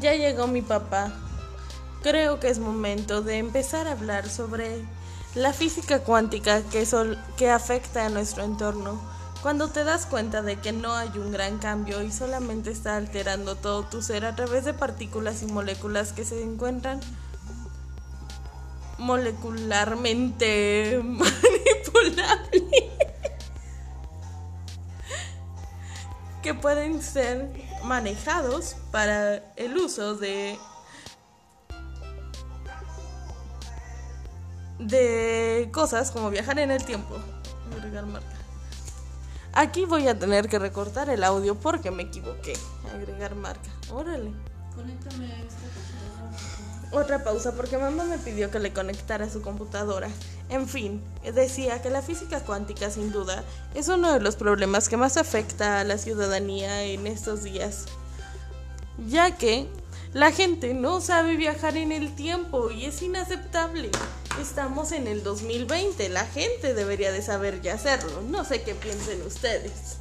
Ya llegó mi papá. Creo que es momento de empezar a hablar sobre la física cuántica que, que afecta a nuestro entorno. Cuando te das cuenta de que no hay un gran cambio y solamente está alterando todo tu ser a través de partículas y moléculas que se encuentran molecularmente manipulables que pueden ser manejados para el uso de de cosas como viajar en el tiempo. Agregar marca. Aquí voy a tener que recortar el audio porque me equivoqué. Agregar marca. Órale. Conéctame a esta otra pausa porque mamá me pidió que le conectara su computadora. En fin, decía que la física cuántica sin duda es uno de los problemas que más afecta a la ciudadanía en estos días, ya que la gente no sabe viajar en el tiempo y es inaceptable. Estamos en el 2020, la gente debería de saber ya hacerlo. No sé qué piensen ustedes.